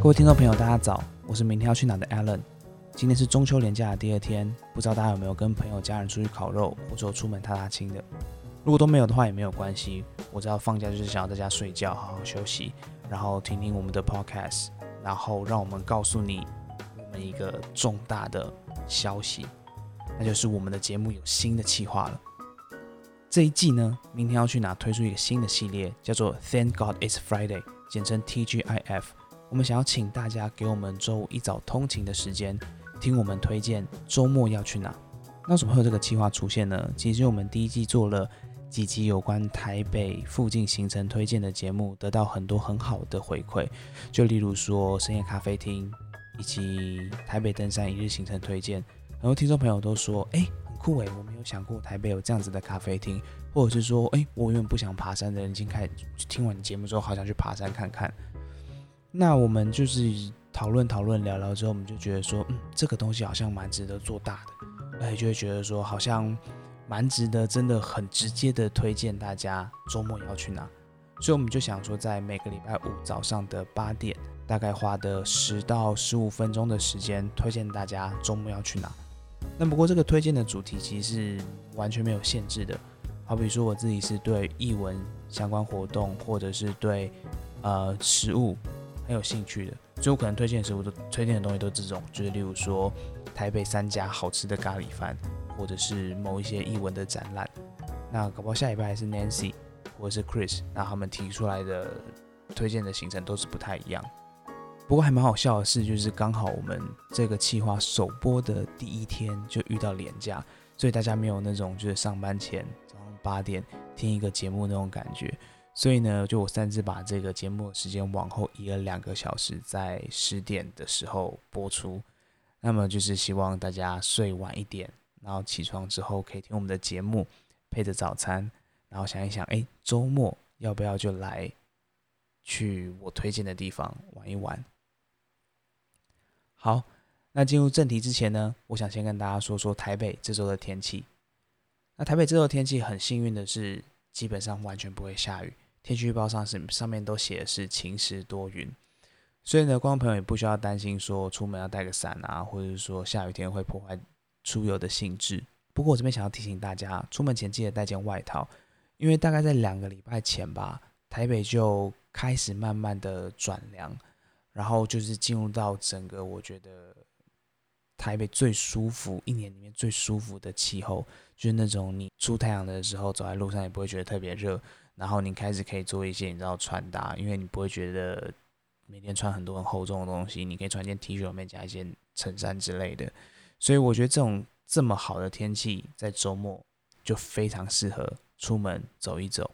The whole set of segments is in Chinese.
各位听众朋友，大家早，我是明天要去哪的 Allen。今天是中秋连假的第二天，不知道大家有没有跟朋友、家人出去烤肉，或者出门踏踏青的？如果都没有的话，也没有关系。我知道放假就是想要在家睡觉，好好休息，然后听听我们的 Podcast，然后让我们告诉你我们一个重大的消息，那就是我们的节目有新的企划了。这一季呢，明天要去哪推出一个新的系列，叫做 Thank God It's Friday，简称 TGIF。我们想要请大家给我们周五一早通勤的时间，听我们推荐周末要去哪。那怎么会有这个计划出现呢？其实我们第一季做了几集有关台北附近行程推荐的节目，得到很多很好的回馈。就例如说深夜咖啡厅，以及台北登山一日行程推荐，很多听众朋友都说，哎，很酷诶，我没有想过台北有这样子的咖啡厅，或者是说，哎，我永远不想爬山的人，已经开听完节目之后，好想去爬山看看。那我们就是讨论讨论聊聊之后，我们就觉得说，嗯，这个东西好像蛮值得做大的，而且就会觉得说，好像蛮值得，真的很直接的推荐大家周末要去哪。所以我们就想说，在每个礼拜五早上的八点，大概花的十到十五分钟的时间，推荐大家周末要去哪。那不过这个推荐的主题其实是完全没有限制的，好比说我自己是对译文相关活动，或者是对呃食物。很有兴趣的，所以我可能推荐的食物都推荐的东西都是这种，就是例如说台北三家好吃的咖喱饭，或者是某一些译文的展览。那搞不好下礼拜是 Nancy 或者是 Chris，那他们提出来的推荐的行程都是不太一样。不过还蛮好笑的是，就是刚好我们这个企划首播的第一天就遇到廉价，所以大家没有那种就是上班前早上八点听一个节目那种感觉。所以呢，就我擅自把这个节目的时间往后移了两个小时，在十点的时候播出。那么就是希望大家睡晚一点，然后起床之后可以听我们的节目，配着早餐，然后想一想，哎，周末要不要就来去我推荐的地方玩一玩？好，那进入正题之前呢，我想先跟大家说说台北这周的天气。那台北这周天气很幸运的是，基本上完全不会下雨。天气预报上是上面都写的是晴时多云，所以呢，观众朋友也不需要担心说出门要带个伞啊，或者是说下雨天会破坏出游的兴致。不过我这边想要提醒大家，出门前记得带件外套，因为大概在两个礼拜前吧，台北就开始慢慢的转凉，然后就是进入到整个我觉得台北最舒服一年里面最舒服的气候，就是那种你出太阳的时候走在路上也不会觉得特别热。然后你开始可以做一些你知道穿搭，因为你不会觉得每天穿很多很厚重的东西，你可以穿件 T 恤，里面加一件衬衫之类的。所以我觉得这种这么好的天气，在周末就非常适合出门走一走。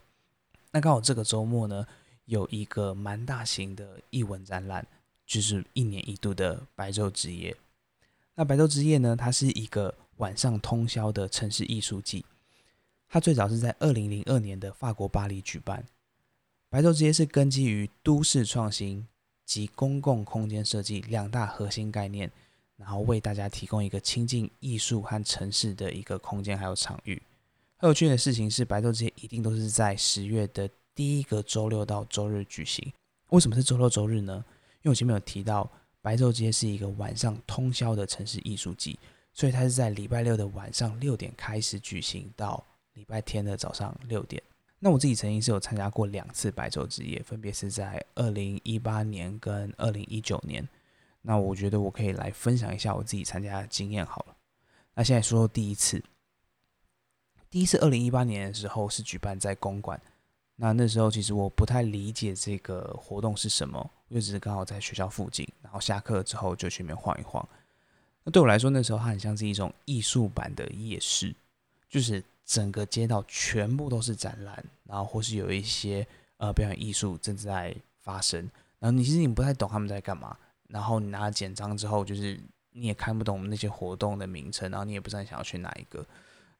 那刚好这个周末呢，有一个蛮大型的艺文展览，就是一年一度的白昼之夜。那白昼之夜呢，它是一个晚上通宵的城市艺术季。它最早是在二零零二年的法国巴黎举办。白昼之夜是根基于都市创新及公共空间设计两大核心概念，然后为大家提供一个亲近艺术和城市的一个空间还有场域。很有趣的事情是，白昼之夜一定都是在十月的第一个周六到周日举行。为什么是周六周日呢？因为我前面有提到，白昼之夜是一个晚上通宵的城市艺术季，所以它是在礼拜六的晚上六点开始举行到。礼拜天的早上六点，那我自己曾经是有参加过两次白昼之夜，分别是在二零一八年跟二零一九年。那我觉得我可以来分享一下我自己参加的经验好了。那现在说说第一次，第一次二零一八年的时候是举办在公馆。那那时候其实我不太理解这个活动是什么，我就只是刚好在学校附近，然后下课之后就去那边晃一晃。那对我来说，那时候它很像是一种艺术版的夜市，就是。整个街道全部都是展览，然后或是有一些呃表演艺术正在发生，然后你其实你不太懂他们在干嘛，然后你拿了简章之后，就是你也看不懂那些活动的名称，然后你也不知道想要去哪一个，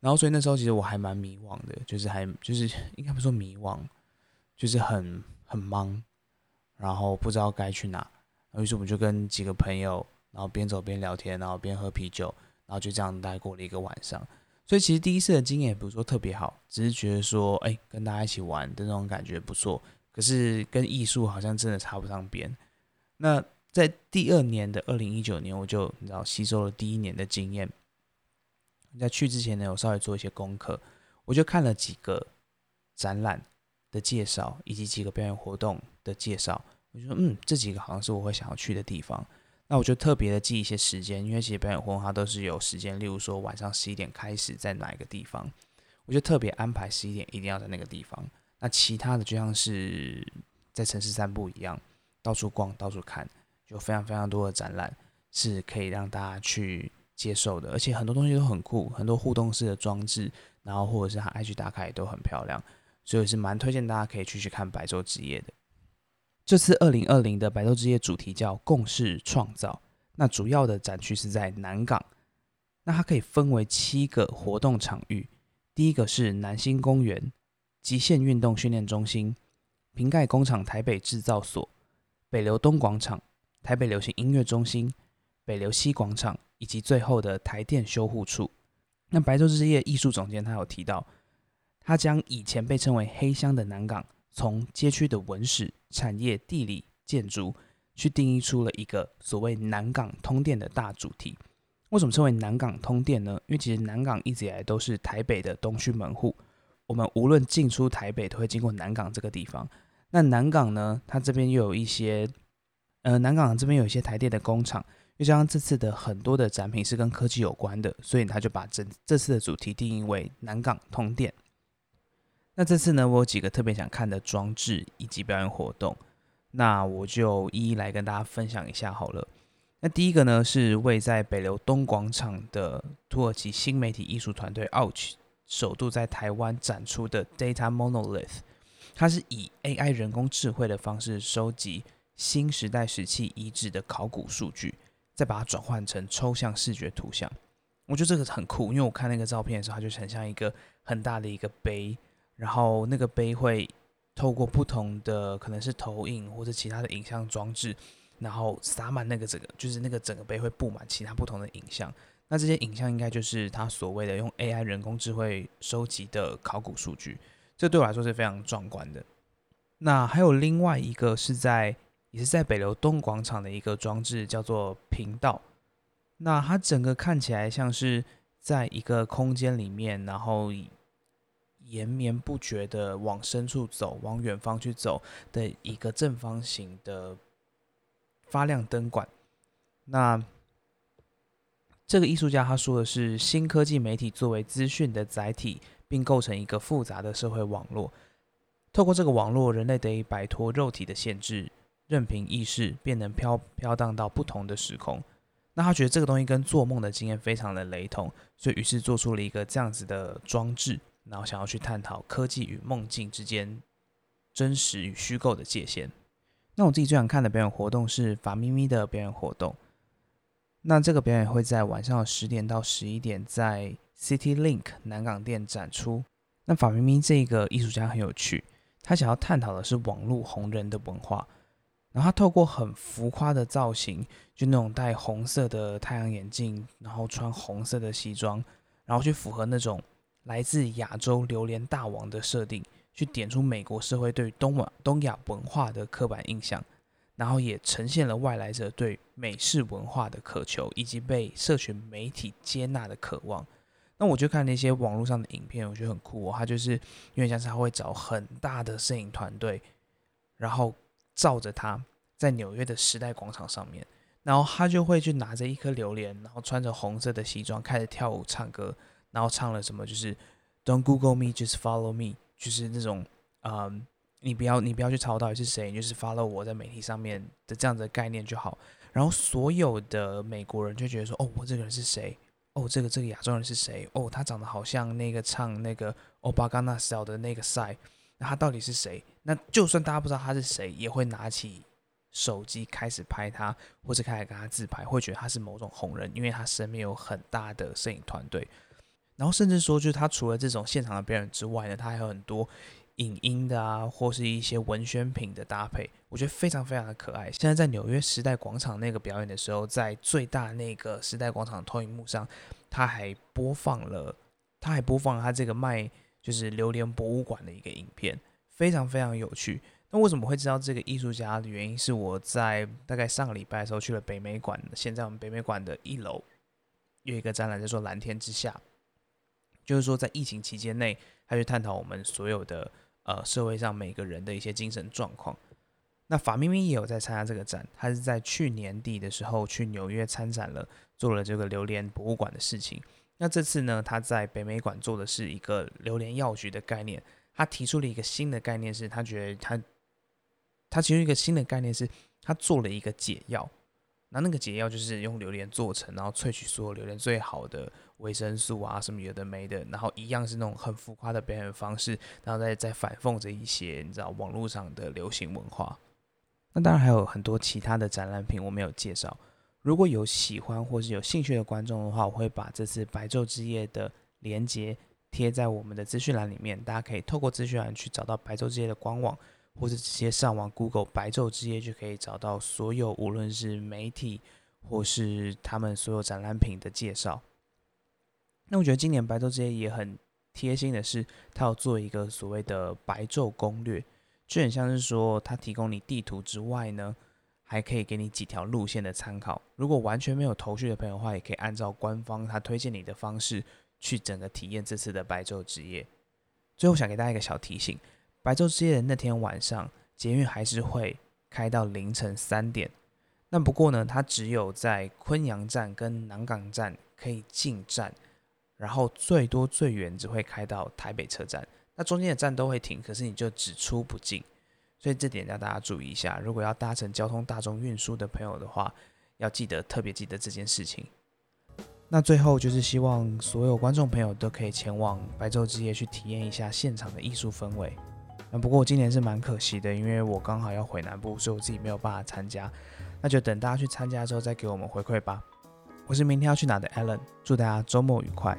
然后所以那时候其实我还蛮迷惘的，就是还就是应该不说迷惘，就是很很忙，然后不知道该去哪，然后于是我们就跟几个朋友，然后边走边聊天，然后边喝啤酒，然后就这样待过了一个晚上。所以其实第一次的经验也不是说特别好，只是觉得说，哎，跟大家一起玩的那种感觉不错。可是跟艺术好像真的插不上边。那在第二年的二零一九年，我就你知道吸收了第一年的经验。在去之前呢，我稍微做一些功课，我就看了几个展览的介绍，以及几个表演活动的介绍。我就说，嗯，这几个好像是我会想要去的地方。那我就特别的记一些时间，因为其实表演活动它都是有时间，例如说晚上十一点开始在哪一个地方，我就特别安排十一点一定要在那个地方。那其他的就像是在城市散步一样，到处逛，到处看，有非常非常多的展览是可以让大家去。接受的，而且很多东西都很酷，很多互动式的装置，然后或者是它 IG 打卡也都很漂亮，所以是蛮推荐大家可以去去看白昼之夜的。这次二零二零的白昼之夜主题叫共事创造，那主要的展区是在南港，那它可以分为七个活动场域，第一个是南星公园、极限运动训练中心、瓶盖工厂台北制造所、北流东广场、台北流行音乐中心、北流西广场。以及最后的台电修护处。那白昼之夜艺术总监他有提到，他将以前被称为黑箱的南港，从街区的文史、产业、地理、建筑，去定义出了一个所谓南港通电的大主题。为什么称为南港通电呢？因为其实南港一直以来都是台北的东区门户，我们无论进出台北都会经过南港这个地方。那南港呢，它这边又有一些，呃，南港这边有一些台电的工厂。又加上这次的很多的展品是跟科技有关的，所以他就把这这次的主题定义为南港通电。那这次呢，我有几个特别想看的装置以及表演活动，那我就一一来跟大家分享一下好了。那第一个呢，是位在北流东广场的土耳其新媒体艺术团队 Ouch 首度在台湾展出的 Data Monolith，它是以 AI 人工智慧的方式收集新时代时期遗址的考古数据。再把它转换成抽象视觉图像，我觉得这个很酷，因为我看那个照片的时候，它就很像一个很大的一个碑，然后那个杯会透过不同的可能是投影或者其他的影像装置，然后洒满那个整个，就是那个整个杯会布满其他不同的影像。那这些影像应该就是他所谓的用 AI 人工智慧收集的考古数据，这对我来说是非常壮观的。那还有另外一个是在。也是在北流东广场的一个装置，叫做频道。那它整个看起来像是在一个空间里面，然后延绵不绝的往深处走，往远方去走的一个正方形的发亮灯管。那这个艺术家他说的是，新科技媒体作为资讯的载体，并构成一个复杂的社会网络。透过这个网络，人类得以摆脱肉体的限制。任凭意识便能飘飘荡到不同的时空，那他觉得这个东西跟做梦的经验非常的雷同，所以于是做出了一个这样子的装置，然后想要去探讨科技与梦境之间真实与虚构的界限。那我自己最想看的表演活动是法咪咪的表演活动，那这个表演会在晚上十点到十一点在 City Link 南港店展出。那法咪咪这个艺术家很有趣，他想要探讨的是网络红人的文化。然后他透过很浮夸的造型，就那种戴红色的太阳眼镜，然后穿红色的西装，然后去符合那种来自亚洲榴莲大王的设定，去点出美国社会对东亚东亚文化的刻板印象，然后也呈现了外来者对美式文化的渴求，以及被社群媒体接纳的渴望。那我就看那些网络上的影片，我觉得很酷哦。他就是因为像是他会找很大的摄影团队，然后。照着他在纽约的时代广场上面，然后他就会去拿着一颗榴莲，然后穿着红色的西装开始跳舞唱歌，然后唱了什么就是 Don't Google me, just follow me，就是那种嗯，你不要你不要去查我到底是谁，你就是 follow 我在媒体上面的这样的概念就好。然后所有的美国人就觉得说，哦，我这个人是谁？哦，这个这个亚洲人是谁？哦，他长得好像那个唱那个 Obama Style 的那个赛。那他到底是谁？那就算大家不知道他是谁，也会拿起手机开始拍他，或者开始跟他自拍，会觉得他是某种红人，因为他身边有很大的摄影团队。然后甚至说，就是他除了这种现场的表演之外呢，他还有很多影音的啊，或是一些文宣品的搭配，我觉得非常非常的可爱。现在在纽约时代广场那个表演的时候，在最大那个时代广场投影幕上，他还播放了，他还播放了他这个卖。就是榴莲博物馆的一个影片，非常非常有趣。那为什么会知道这个艺术家的原因？是我在大概上个礼拜的时候去了北美馆，现在我们北美馆的一楼有一个展览叫做《蓝天之下》，就是说在疫情期间内，他去探讨我们所有的呃社会上每个人的一些精神状况。那法咪咪也有在参加这个展，他是在去年底的时候去纽约参展了，做了这个榴莲博物馆的事情。那这次呢，他在北美馆做的是一个榴莲药局的概念。他提出了一个新的概念，是他觉得他他提出一个新的概念，是他做了一个解药。那那个解药就是用榴莲做成，然后萃取所有榴莲最好的维生素啊，什么有的没的，然后一样是那种很浮夸的表演方式，然后再再反讽着一些你知道网络上的流行文化。那当然还有很多其他的展览品我没有介绍。如果有喜欢或是有兴趣的观众的话，我会把这次白昼之夜的连接贴在我们的资讯栏里面，大家可以透过资讯栏去找到白昼之夜的官网，或者直接上网 Google 白昼之夜就可以找到所有无论是媒体或是他们所有展览品的介绍。那我觉得今年白昼之夜也很贴心的是，它要做一个所谓的白昼攻略。就很像是说，它提供你地图之外呢，还可以给你几条路线的参考。如果完全没有头绪的朋友的话，也可以按照官方他推荐你的方式去整个体验这次的白昼之夜。最后想给大家一个小提醒：白昼之夜的那天晚上，捷运还是会开到凌晨三点。那不过呢，它只有在昆阳站跟南港站可以进站，然后最多最远只会开到台北车站。那中间的站都会停，可是你就只出不进，所以这点要大家注意一下。如果要搭乘交通大众运输的朋友的话，要记得特别记得这件事情。那最后就是希望所有观众朋友都可以前往白昼之夜去体验一下现场的艺术氛围。不过今年是蛮可惜的，因为我刚好要回南部，所以我自己没有办法参加。那就等大家去参加之后再给我们回馈吧。我是明天要去哪的 Allen，祝大家周末愉快。